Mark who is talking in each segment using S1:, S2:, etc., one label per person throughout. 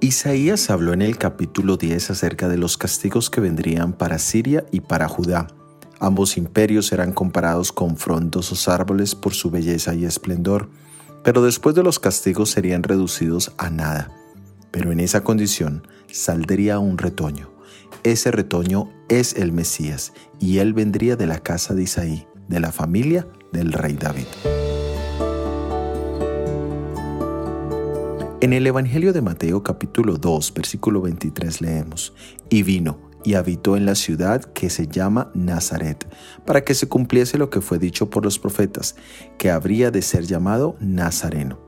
S1: Isaías habló en el capítulo 10 acerca de los castigos que vendrían para Siria y para Judá. Ambos imperios eran comparados con frondosos árboles por su belleza y esplendor, pero después de los castigos serían reducidos a nada. Pero en esa condición saldría un retoño. Ese retoño es el Mesías, y él vendría de la casa de Isaí, de la familia del rey David. En el Evangelio de Mateo capítulo 2, versículo 23 leemos, y vino y habitó en la ciudad que se llama Nazaret, para que se cumpliese lo que fue dicho por los profetas, que habría de ser llamado Nazareno.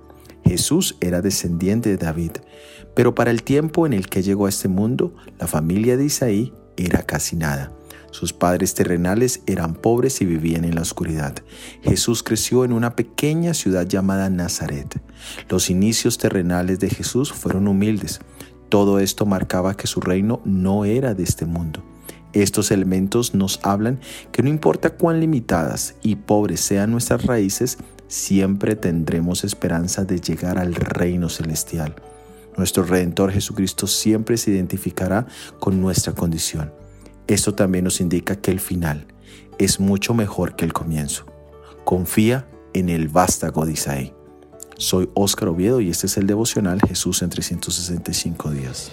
S1: Jesús era descendiente de David, pero para el tiempo en el que llegó a este mundo, la familia de Isaí era casi nada sus padres terrenales eran pobres y vivían en la oscuridad. Jesús creció en una pequeña ciudad llamada Nazaret. Los inicios terrenales de Jesús fueron humildes. Todo esto marcaba que su reino no era de este mundo. Estos elementos nos hablan que no importa cuán limitadas y pobres sean nuestras raíces, siempre tendremos esperanza de llegar al reino celestial. Nuestro Redentor Jesucristo siempre se identificará con nuestra condición. Esto también nos indica que el final es mucho mejor que el comienzo. Confía en el vástago de Isaí. Soy Óscar Oviedo y este es el devocional Jesús en 365 días.